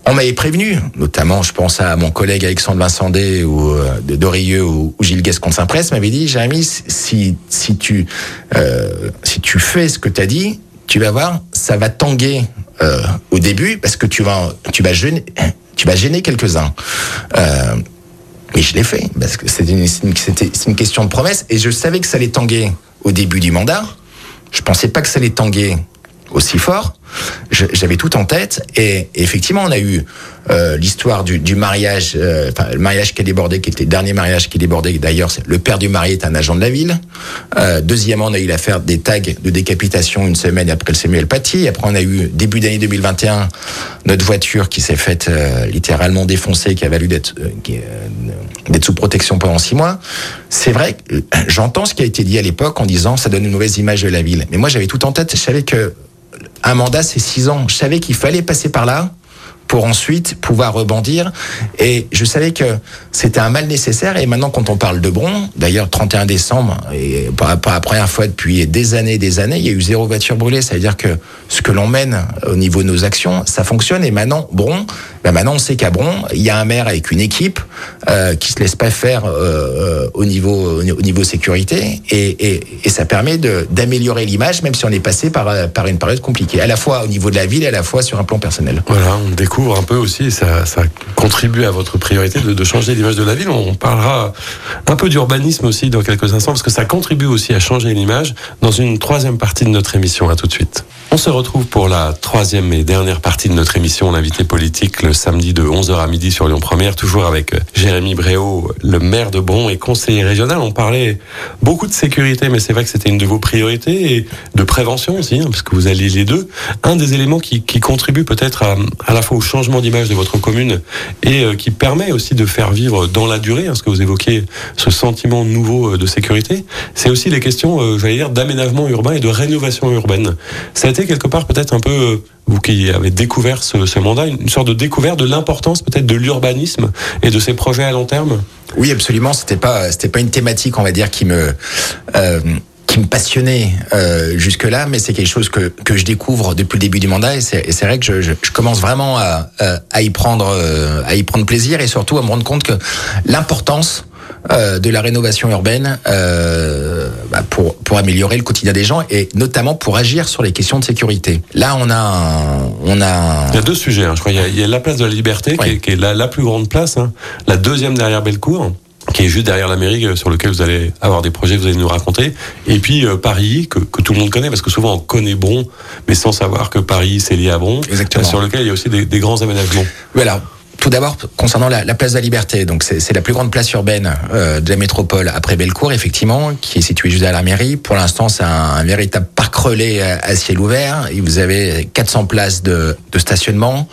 On m'avait prévenu, notamment, je pense à mon collègue Alexandre Vincendé ou euh, de Dorieux ou, ou Gilles Gascon-Saint-Presse m'avait dit, Jérémy, si si tu euh, si tu fais ce que tu as dit, tu vas voir, ça va tanguer euh, au début parce que tu vas tu vas gêner tu vas gêner quelques-uns. Euh, mais je l'ai fait parce que c'était une, une question de promesse et je savais que ça allait tanguer au début du mandat. Je pensais pas que ça allait tanguer aussi fort. J'avais tout en tête et, effectivement on a eu euh, l'histoire du, mariage, euh, enfin, le mariage qui a débordé, qui était le dernier mariage qui a débordé. D'ailleurs, le père du marié est un agent de la ville. Euh, deuxièmement, on a eu l'affaire des tags de décapitation une semaine après le Samuel Paty. Après, on a eu début d'année 2021 notre voiture qui s'est faite littéralement défoncer, qui a valu d'être d'être sous protection pendant six mois. C'est vrai, j'entends ce qui a été dit à l'époque en disant ça donne une mauvaise image de la ville. Mais moi, j'avais tout en tête. Je savais que un mandat, c'est six ans. Je savais qu'il fallait passer par là pour ensuite pouvoir rebondir. Et je savais que c'était un mal nécessaire. Et maintenant, quand on parle de Bron, d'ailleurs, 31 décembre, et pour la première fois depuis des années et des années, il y a eu zéro voiture brûlée. Ça veut dire que ce que l'on mène au niveau de nos actions, ça fonctionne. Et maintenant, Bron, ben maintenant, on sait qu'à Bron, il y a un maire avec une équipe euh, qui se laisse pas faire euh, euh au niveau au niveau sécurité, et, et, ça permet d'améliorer l'image, même si on est passé par par une période compliquée, à la fois au niveau de la ville, et à la fois sur un plan personnel. Voilà, on découvre un peu aussi, ça, ça contribue à votre priorité de, de changer l'image de la ville. On parlera un peu d'urbanisme aussi dans quelques instants, parce que ça contribue aussi à changer l'image dans une troisième partie de notre émission. À tout de suite. On se retrouve pour la troisième et dernière partie de notre émission, l'invité politique, le samedi de 11h à midi sur Lyon Première, toujours avec Jérémy Bréau, le maire de Bron et conseiller régional. On parlait beaucoup de sécurité, mais c'est vrai que c'était une de vos priorités et de prévention aussi, hein, parce que vous alliez les deux. Un des éléments qui, qui contribue peut-être à, à, la fois au changement d'image de votre commune et euh, qui permet aussi de faire vivre dans la durée, hein, ce que vous évoquez, ce sentiment nouveau euh, de sécurité, c'est aussi les questions, euh, j'allais dire, d'aménagement urbain et de rénovation urbaine. Quelque part peut-être un peu euh, vous qui avez découvert ce, ce, mandat, une sorte de découverte de l'importance peut-être de l'urbanisme et de ses projets à long terme? Oui, absolument. C'était pas, c'était pas une thématique, on va dire, qui me euh, qui me passionnait euh, jusque-là, mais c'est quelque chose que, que je découvre depuis le début du mandat et c'est vrai que je, je, je, commence vraiment à, à y prendre à y prendre plaisir et surtout à me rendre compte que l'importance euh, de la rénovation urbaine euh, bah pour pour améliorer le quotidien des gens et notamment pour agir sur les questions de sécurité. Là, on a un, on a. Un... Il y a deux sujets. Hein, je crois. Il y, a, il y, a, la place de la Liberté oui. qui, est, qui est, la, la plus grande place, hein, la deuxième derrière Bellecour qui est juste derrière la mairie, euh, sur lequel vous allez avoir des projets que vous allez nous raconter. Et puis euh, Paris, que, que, tout le monde connaît, parce que souvent on connaît Bron, mais sans savoir que Paris c'est lié à Bron, Exactement. sur lequel il y a aussi des, des grands aménagements. Voilà. Tout d'abord, concernant la, la, place de la Liberté, donc c'est la plus grande place urbaine euh, de la métropole après Bellecour, effectivement, qui est située juste à la mairie. Pour l'instant, c'est un, véritable parc relais à, à, ciel ouvert. Et vous avez 400 places de, stationnement.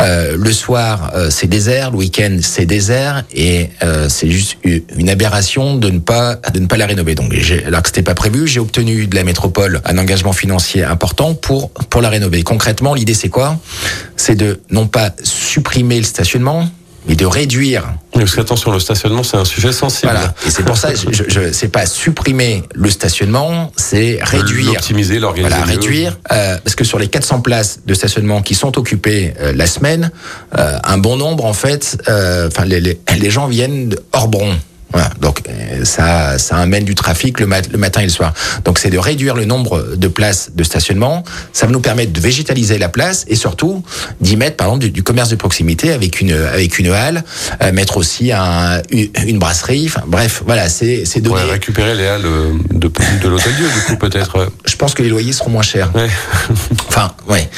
Euh, le soir, euh, c'est désert. Le week-end, c'est désert. Et euh, c'est juste une aberration de ne pas de ne pas la rénover. Donc, alors que c'était pas prévu, j'ai obtenu de la métropole un engagement financier important pour pour la rénover. Concrètement, l'idée c'est quoi? C'est de non pas supprimer le stationnement mais de réduire. Parce qu'attention, le stationnement, c'est un sujet sensible. Voilà. Et c'est pour ça, je, je, c'est pas supprimer le stationnement, c'est réduire. Optimiser, l'organiser. Voilà, réduire. Euh, parce que sur les 400 places de stationnement qui sont occupées euh, la semaine, euh, un bon nombre, en fait, enfin, les, les, les gens viennent hors Bron. Voilà, donc ça, ça amène du trafic le, mat le matin et le soir. Donc c'est de réduire le nombre de places de stationnement. Ça va nous permettre de végétaliser la place et surtout d'y mettre, par exemple, du, du, commerce de proximité avec une avec une halle, euh, mettre aussi un, une, une brasserie. Enfin, bref, voilà, c'est c'est donner. Ouais, récupérer les halles de, de l'hôtel Dieu, du coup peut-être. Je pense que les loyers seront moins chers. Ouais. enfin, ouais.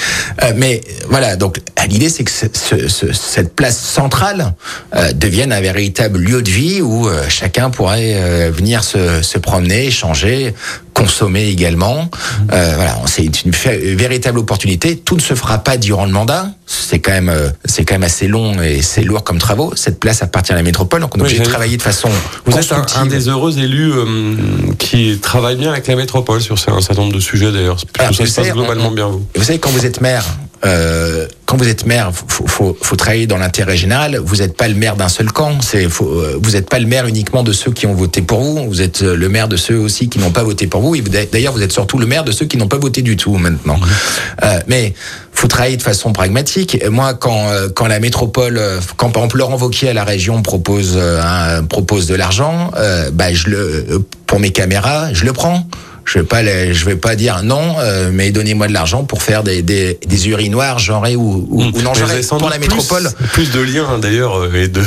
Euh, mais voilà, donc l'idée c'est que ce, ce, cette place centrale euh, devienne un véritable lieu de vie où chacun pourrait euh, venir se, se, promener, échanger, consommer également. Euh, voilà, c'est une véritable opportunité. Tout ne se fera pas durant le mandat. C'est quand même, euh, c'est quand même assez long et c'est lourd comme travaux. Cette place appartient à la métropole, donc on est obligé de travailler de façon. Vous êtes un, un, des heureux élus euh, qui travaille bien avec la métropole sur un certain nombre de sujets d'ailleurs. Tout ça se passe globalement on, bien vous. Vous savez, quand vous êtes maire euh, quand vous êtes maire, faut, faut, faut travailler dans l'intérêt général. Vous n'êtes pas le maire d'un seul camp. C'est, euh, vous n'êtes pas le maire uniquement de ceux qui ont voté pour vous. Vous êtes le maire de ceux aussi qui n'ont pas voté pour vous. Et d'ailleurs, vous êtes surtout le maire de ceux qui n'ont pas voté du tout maintenant. Mmh. Euh, mais faut travailler de façon pragmatique. Moi, quand euh, quand la métropole, quand par exemple Laurent Wauquiez à la région propose un, propose de l'argent, bah je le pour mes caméras, je le prends je vais pas je vais pas dire non euh, mais donnez-moi de l'argent pour faire des, des, des urinoirs genrés ou, ou, mmh. non genrés pour la métropole. plus, de liens d'ailleurs euh, et de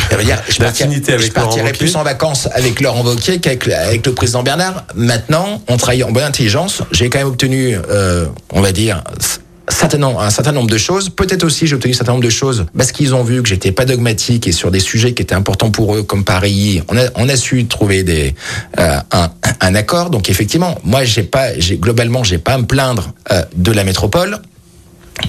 d'affinité avec je partirais plus en vacances avec Laurent Wauquiez qu'avec avec le président Bernard. Maintenant on travaille en bonne intelligence. J'ai quand même obtenu euh, on va dire certainement un certain nombre de choses. Peut-être aussi j'ai obtenu un certain nombre de choses parce qu'ils ont vu que j'étais pas dogmatique et sur des sujets qui étaient importants pour eux, comme Paris, on a, su trouver des, euh, un, un, accord. Donc effectivement, moi j'ai pas, j'ai globalement j'ai pas à me plaindre euh, de la métropole.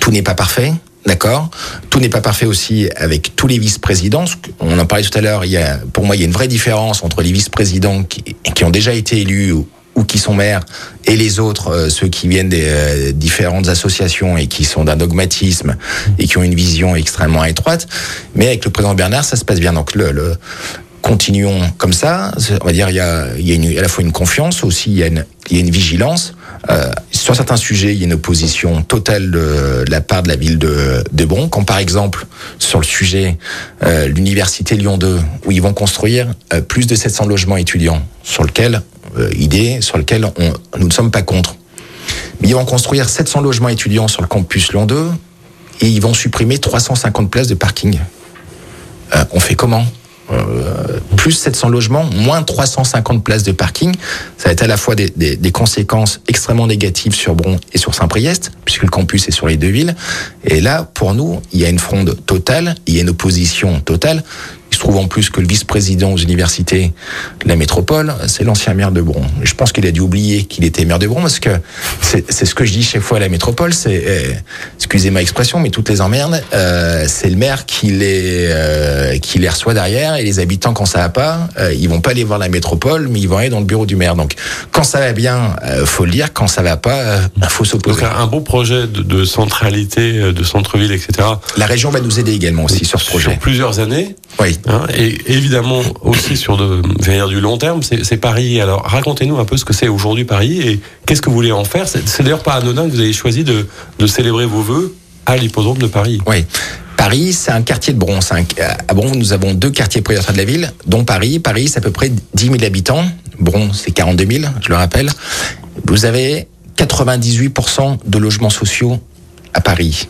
Tout n'est pas parfait. D'accord. Tout n'est pas parfait aussi avec tous les vice-présidents. On en parlait tout à l'heure. Il y a, pour moi, il y a une vraie différence entre les vice-présidents qui, qui, ont déjà été élus ou qui sont maires et les autres, euh, ceux qui viennent des euh, différentes associations et qui sont d'un dogmatisme et qui ont une vision extrêmement étroite. Mais avec le président Bernard, ça se passe bien. Donc le, le continuons comme ça. On va dire il y a, il y a une, à la fois une confiance aussi, il y a une, il y a une vigilance. Euh, sur certains sujets, il y a une opposition totale de, de la part de la ville de, de Bron. Quand par exemple sur le sujet euh, l'université Lyon 2, où ils vont construire euh, plus de 700 logements étudiants, sur lequel idée sur lequel on, nous ne sommes pas contre. Mais ils vont construire 700 logements étudiants sur le campus Lyon 2 et ils vont supprimer 350 places de parking. Euh, on fait comment euh, plus 700 logements, moins 350 places de parking, ça va être à la fois des, des, des conséquences extrêmement négatives sur Bron et sur Saint-Priest, puisque le campus est sur les deux villes. Et là, pour nous, il y a une fronde totale, il y a une opposition totale. Il se trouve en plus que le vice-président aux universités de la métropole, c'est l'ancien maire de Bron. Je pense qu'il a dû oublier qu'il était maire de Bron parce que c'est ce que je dis chaque fois à la métropole, c'est, euh, excusez ma expression, mais toutes les emmerdes, euh, c'est le maire qui les, euh, qui les reçoit derrière et les habitants quand ça va pas, ils vont pas aller voir la métropole, mais ils vont aller dans le bureau du maire. Donc quand ça va bien, faut le dire, quand ça va pas, euh, faut s'opposer. Donc un beau projet de, de centralité, de centre-ville, etc. La région va nous aider également aussi sur ce projet. Sur plusieurs années. Oui. Hein, et évidemment aussi sur de, dire, du long terme, c'est Paris. Alors racontez-nous un peu ce que c'est aujourd'hui Paris et qu'est-ce que vous voulez en faire? C'est d'ailleurs pas anodin que vous avez choisi de, célébrer vos vœux à l'hippodrome de Paris. Oui. Paris, c'est un quartier de bronze. À Bron, nous avons deux quartiers prioritaires de la ville, dont Paris. Paris, c'est à peu près 10 000 habitants. Bron, c'est 42 000, je le rappelle. Vous avez 98% de logements sociaux à Paris.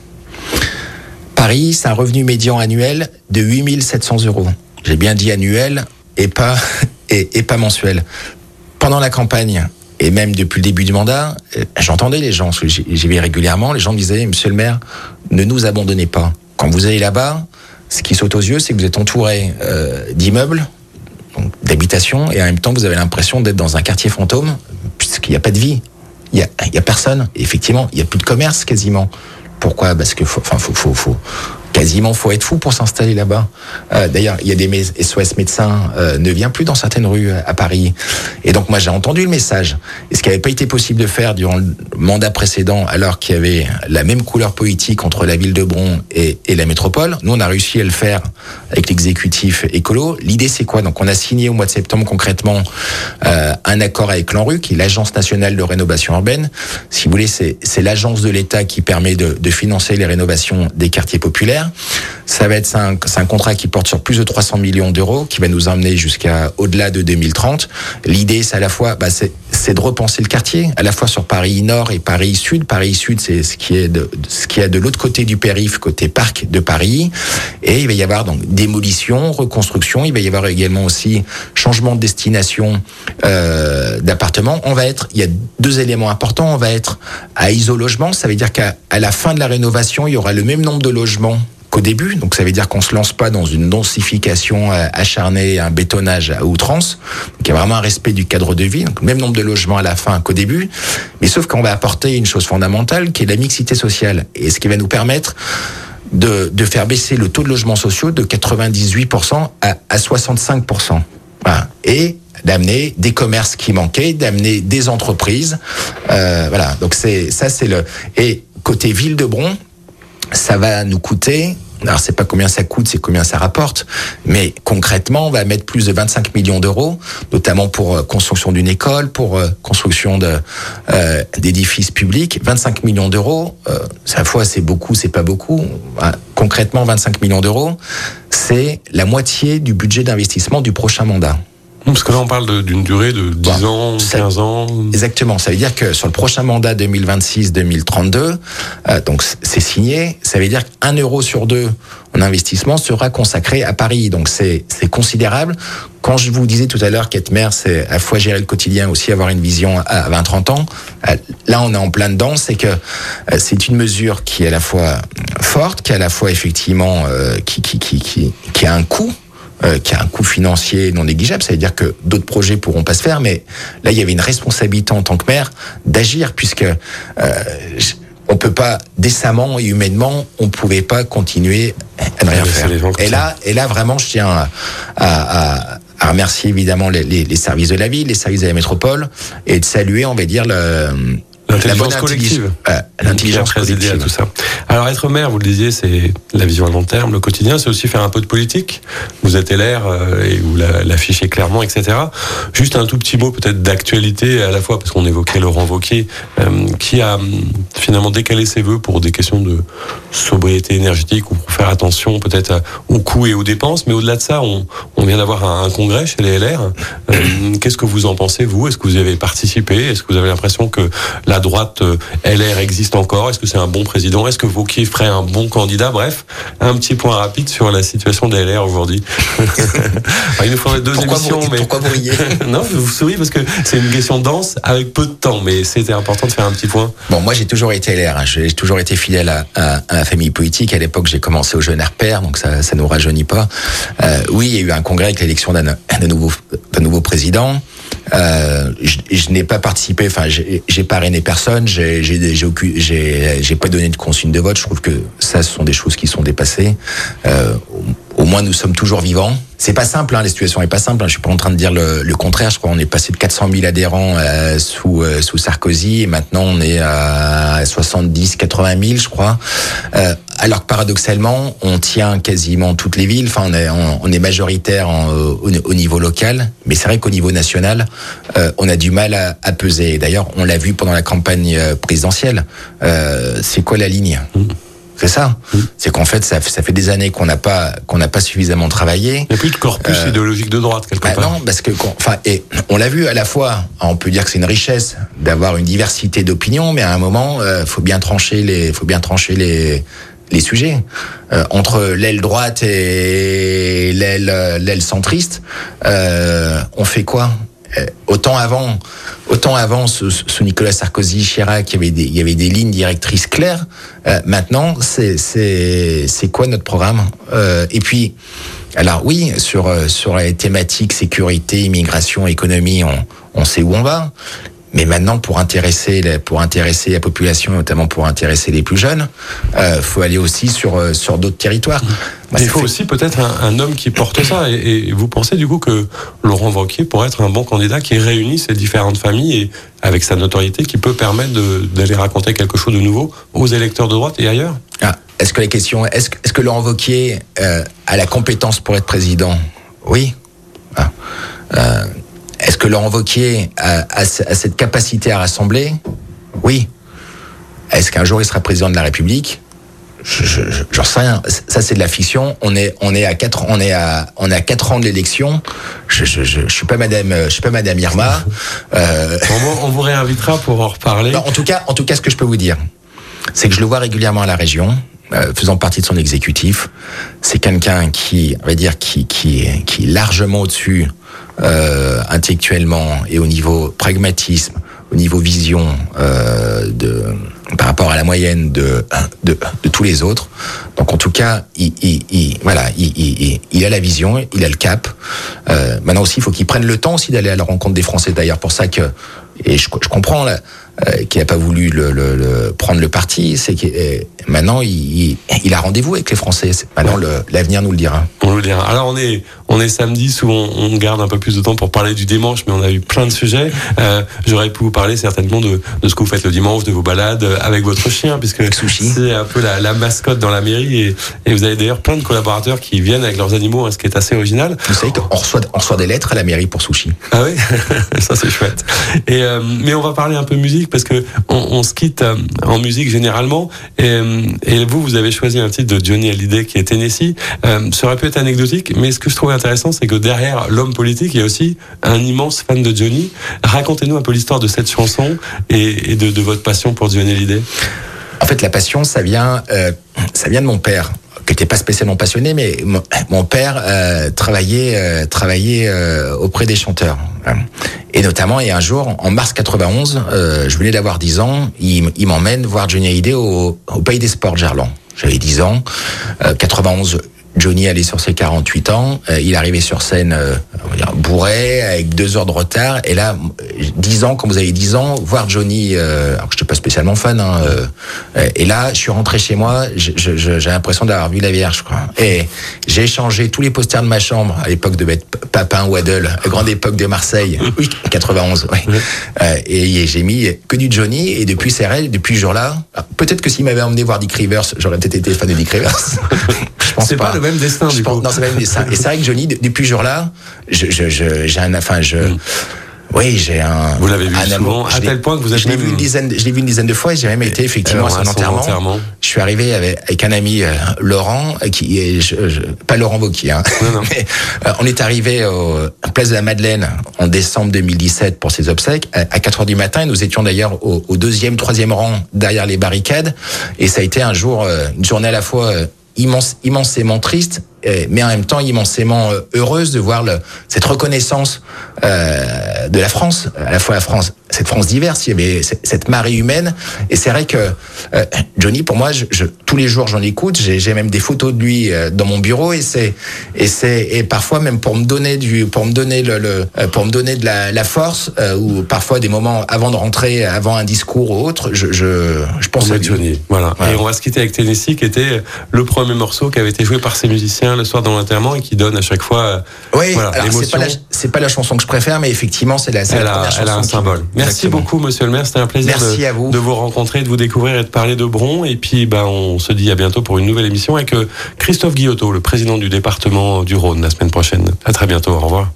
Paris, c'est un revenu médian annuel de 8 700 euros. J'ai bien dit annuel et pas, et, et pas mensuel. Pendant la campagne, et même depuis le début du mandat, j'entendais les gens, j'y vais régulièrement, les gens me disaient, monsieur le maire, ne nous abandonnez pas. Quand vous allez là-bas, ce qui saute aux yeux, c'est que vous êtes entouré euh, d'immeubles, d'habitations, et en même temps, vous avez l'impression d'être dans un quartier fantôme, puisqu'il n'y a pas de vie. Il y a, a personne. Effectivement, il n'y a plus de commerce quasiment. Pourquoi? Parce que, faut, enfin, faut, faut, faut, quasiment faut être fou pour s'installer là-bas. Euh, D'ailleurs, il y a des SOS médecins euh, ne vient plus dans certaines rues à Paris. Et donc moi j'ai entendu le message. Et ce qui n'avait pas été possible de faire durant le mandat précédent, alors qu'il y avait la même couleur politique entre la ville de Bron et, et la métropole, nous on a réussi à le faire avec l'exécutif écolo. L'idée c'est quoi? Donc on a signé au mois de septembre concrètement euh, un accord avec l'ANRU, qui est l'agence nationale de rénovation urbaine. Si vous voulez, c'est l'agence de l'État qui permet de, de financer les rénovations des quartiers populaires. Ça va être c'est un, contrat qui porte sur plus de 300 millions d'euros, qui va nous emmener jusqu'à au-delà de 2030. L'idée, c'est à la fois, bah, c'est de repenser le quartier, à la fois sur Paris Nord et Paris Sud. Paris Sud, c'est ce qui est de ce qui est de l'autre côté du périph, côté parc de Paris. Et il va y avoir donc démolition, reconstruction. Il va y avoir également aussi changement de destination euh, d'appartements. On va être, il y a deux éléments importants. On va être à isologement. Ça veut dire qu'à la fin de la rénovation, il y aura le même nombre de logements qu'au début. Donc ça veut dire qu'on se lance pas dans une densification acharnée, un bétonnage à outrance. Donc il y a vraiment un respect du cadre de vie. Donc même nombre de logements à la fin qu'au début. Mais sauf qu'on va apporter une chose fondamentale qui est la mixité sociale. Et ce qui va nous permettre de, faire baisser le taux de logements sociaux de 98% à, à 65%. Voilà. Et d'amener des commerces qui manquaient, d'amener des entreprises. Euh, voilà. Donc c'est ça, c'est le et côté ville de Bron, ça va nous coûter alors c'est pas combien ça coûte, c'est combien ça rapporte, mais concrètement, on va mettre plus de 25 millions d'euros, notamment pour euh, construction d'une école, pour euh, construction euh, d'édifices publics. 25 millions d'euros, euh, à fois c'est beaucoup, c'est pas beaucoup. Concrètement, 25 millions d'euros, c'est la moitié du budget d'investissement du prochain mandat. Parce que là, on parle d'une durée de 10 ans, 15 ans. Exactement. Ça veut dire que sur le prochain mandat 2026-2032, euh, donc c'est signé, ça veut dire qu'un euro sur deux en investissement sera consacré à Paris. Donc c'est considérable. Quand je vous disais tout à l'heure qu'être maire, c'est à la fois gérer le quotidien, aussi avoir une vision à 20-30 ans, euh, là on est en plein dedans. C'est que euh, c'est une mesure qui est à la fois forte, qui est à la fois effectivement euh, qui, qui, qui, qui, qui a un coût euh, qui a un coût financier non négligeable. Ça veut dire que d'autres projets pourront pas se faire, mais là, il y avait une responsabilité en tant que maire d'agir, puisque euh, on peut pas décemment et humainement, on pouvait pas continuer à ne rien faire. Et là, et là, vraiment, je tiens à, à, à remercier évidemment les, les, les, services de la ville, les services de la métropole, et de saluer, on va dire, le, L'intelligence collective. L'intelligence collective. à tout ça. Alors être maire, vous le disiez, c'est la vision à long terme, le quotidien, c'est aussi faire un peu de politique. Vous êtes LR euh, et vous l'affichez clairement, etc. Juste un tout petit mot peut-être d'actualité à la fois, parce qu'on évoquait Laurent Wauquiez, euh, qui a hum, finalement décalé ses voeux pour des questions de sobriété énergétique ou pour faire attention peut-être aux coûts et aux dépenses. Mais au-delà de ça, on, on vient d'avoir un, un, congrès chez les LR. Euh, Qu'est-ce que vous en pensez, vous? Est-ce que vous avez participé? Est-ce que vous avez l'impression que la droite euh, LR existe encore Est-ce que c'est un bon président? Est-ce que Vauquier ferait un bon candidat? Bref, un petit point rapide sur la situation des LR aujourd'hui. il nous faudrait deux pourquoi émissions. Vous, mais... Pourquoi vous riez Non, je vous souris parce que c'est une question dense avec peu de temps, mais c'était important de faire un petit point. Bon, moi j'ai toujours été LR, hein. j'ai toujours été fidèle à, à, à, la famille politique. À l'époque, j'ai commencé au jeune RPR, donc ça ça nous rajeunit pas. Euh, oui, il y a eu un congrès avec l'élection d'un nouveau, nouveau président. Euh, je, n'ai pas participé, enfin, j'ai parrainé personne, j'ai pas donné de consigne de vote. Je trouve que ça, ce sont des choses qui sont dépassées. Euh, au moins, nous sommes toujours vivants. C'est pas simple, hein, la situation est pas simple. Hein. Je suis pas en train de dire le, contraire. Je crois qu'on est passé de 400 000 adhérents euh, sous sous Sarkozy et maintenant on est à 70, 80 000, je crois. Alors que paradoxalement, on tient quasiment toutes les villes. Enfin, on est, on, on est majoritaire en, au, au, niveau local, mais c'est vrai qu'au niveau national, euh, on a du mal à, à peser. D'ailleurs, on l'a vu pendant la campagne euh, présidentielle. Euh, c'est quoi la ligne? Mmh. C'est ça. Mmh. C'est qu'en fait, ça, ça, fait des années qu'on n'a pas qu'on n'a pas suffisamment travaillé. Il n'y a plus de corpus euh, idéologique de droite quelque bah part. Non, parce que enfin, et on l'a vu à la fois. On peut dire que c'est une richesse d'avoir une diversité d'opinions, mais à un moment, euh, faut bien trancher les, faut bien trancher les les sujets euh, entre l'aile droite et l'aile centriste. Euh, on fait quoi? Autant avant, autant avant sous, sous, Nicolas Sarkozy, Chirac, il y avait des, lignes directrices claires. Euh, maintenant, c'est quoi notre programme? Euh, Et puis, alors oui, sur les thématiques sécurité, immigration, économie, on on sait où on va. Mais maintenant, pour intéresser, pour intéresser la population, notamment pour intéresser les plus jeunes, euh, faut aller aussi sur sur d'autres territoires. Bah, il faut fait... aussi peut-être un, un, homme qui porte ça. Et, et, vous pensez du coup que Laurent Wauquiez pourrait être un bon candidat qui réunit ces différentes familles et avec sa notoriété qui peut permettre d'aller raconter quelque chose de nouveau aux électeurs de droite et ailleurs? Ah, Est-ce que la question, est-ce est que Laurent Wauquiez euh, a la compétence pour être président? Oui. Ah. Euh, est-ce que Laurent Wauquiez a, a, a, cette capacité à rassembler? Oui. Est-ce qu'un jour il sera président de la République? J'en je, sais rien. Ça c'est de la fiction. On est on est à quatre on est à on est à quatre ans de l'élection. Je, je, je, je suis pas Madame je suis pas Madame Irma. Euh... On, on, vous réinvitera pour en reparler. Non, en tout cas en tout cas ce que je peux vous dire, c'est que je le vois régulièrement à la région. Euh, faisant partie de son exécutif, c'est quelqu'un qui, on va dire, qui, qui, qui est largement au-dessus euh, intellectuellement et au niveau pragmatisme, au niveau vision euh, de par rapport à la moyenne de, de, tous les autres. Donc en tout cas, il, il, il voilà, il, a la vision, il a le cap. Euh, maintenant aussi, il faut qu'il prenne le temps aussi d'aller à la rencontre des Français. D'ailleurs, pour ça que et je, comprends euh, qu'il n'a pas voulu le, le, le, prendre le parti, c'est que maintenant il, il, a rendez-vous avec les Français. Maintenant, l'avenir nous le dira. On nous le dira. Alors on est on est samedi, souvent on garde un peu plus de temps pour parler du dimanche, mais on a eu plein de sujets. Euh, J'aurais pu vous parler certainement de, de ce que vous faites le dimanche, de vos balades avec votre chien, puisque c'est un peu la, la, mascotte dans la mairie. Et, et vous avez d'ailleurs plein de collaborateurs qui viennent avec leurs animaux, hein, ce qui est assez original. Vous savez qu'on reçoit, on reçoit des lettres à la mairie pour Sushi. Ah oui, ça c'est chouette. Et euh, mais on va parler un peu musique parce que on, se quitte euh, en musique généralement. Et, euh, et, vous, vous avez choisi un titre de Johnny Hallyday qui est Tennessee. Euh, ça aurait pu être anecdotique, mais ce que je trouve intéressant, c'est que derrière l'homme politique, il y a aussi un immense fan de Johnny. Racontez-nous un peu l'histoire de cette chanson et, de, votre passion pour Johnny Hallyday. En fait, la passion, ça vient, euh, ça vient de mon père qui n'était pas spécialement passionné, mais mon, père euh, travaillait, euh, travaillait euh, auprès des chanteurs. Et notamment, et un jour, en mars 91, euh, je venais d'avoir 10 ans, il, m'emmène voir Johnny Hallyday au, au Pays des Sports Gerland. J'avais 10 ans, 91, Johnny allait sur ses 48 ans, euh, il arrivait sur scène euh, on va dire, bourré, avec deux heures de retard. Et là, 10 ans, quand vous avez 10 ans, voir Johnny, euh, alors que je suis pas spécialement fan, hein, euh, et là, je suis rentré chez moi, j'ai l'impression d'avoir vu la Vierge. Quoi. Et j'ai échangé tous les posters de ma chambre, à l'époque de mettre Papin, Waddle, à grande époque de Marseille, oui, 91, ouais. oui. et j'ai mis que du Johnny, et depuis CRL, depuis ce jour-là, peut-être que s'il m'avait emmené voir Dick Rivers, j'aurais peut-être été fan de Dick Rivers. je pense pas. Même destin. Je du pense, coup. non, c'est le même destin. Et c'est vrai que Johnny, depuis ce jour-là, je, je, je, j'ai un, enfin, je, mm. oui, j'ai un. Vous l'avez vu un souvent, à tel point que vous êtes. Je l'ai vu une dizaine, je l'ai vu une dizaine de fois et j'ai même été effectivement à son, enterrement. enterrement. Je suis arrivé avec, avec un ami euh, Laurent, qui est, je, je, pas Laurent Wauquiez, hein. Non, non. Mais, euh, on est arrivé au, à Place de la Madeleine en décembre 2017 pour ses obsèques à, à 4 heures du matin. Et nous étions d'ailleurs au, au, deuxième, troisième rang derrière les barricades. Et ça a été un jour, euh, une journée à la fois immense, immensément triste, mais en même temps immensément heureuse de voir le, cette reconnaissance euh, de la France, à la fois la France, cette France diverse, il y avait cette marée humaine, et c'est vrai que euh, Johnny, pour moi, je, je, tous les jours j'en écoute, j'ai même des photos de lui euh, dans mon bureau, et c'est et c'est et parfois même pour me donner du, pour me donner le, le pour me donner de la, la force, euh, ou parfois des moments avant de rentrer, avant un discours ou autre, je je, je pense à Johnny. Voilà. voilà. Et on va se quitter avec Tennessee, qui était le premier morceau qui avait été joué par ces musiciens le soir dans l'enterrement et qui donne à chaque fois oui, voilà, c'est pas, la, pas la chanson que je préfère, mais effectivement, c'est la, elle, la a, elle a un symbole. Merci Exactement. beaucoup, monsieur le maire. C'était un plaisir Merci de, à vous. de vous rencontrer, de vous découvrir et de parler de Bron. Et puis, ben, on se dit à bientôt pour une nouvelle émission avec Christophe Guillotot, le président du département du Rhône, la semaine prochaine. À très bientôt. Au revoir.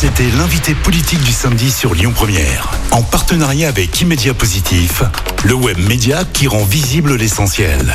C'était l'invité politique du samedi sur Lyon Première, en partenariat avec Immédia Positif, le web média qui rend visible l'essentiel.